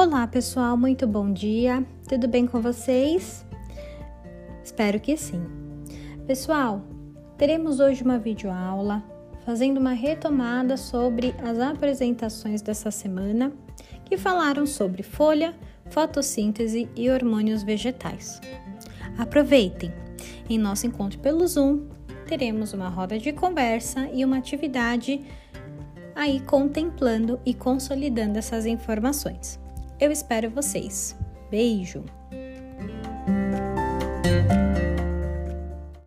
Olá, pessoal, muito bom dia. Tudo bem com vocês? Espero que sim. Pessoal, teremos hoje uma videoaula fazendo uma retomada sobre as apresentações dessa semana que falaram sobre folha, fotossíntese e hormônios vegetais. Aproveitem! Em nosso encontro pelo Zoom, teremos uma roda de conversa e uma atividade aí contemplando e consolidando essas informações. Eu espero vocês. Beijo!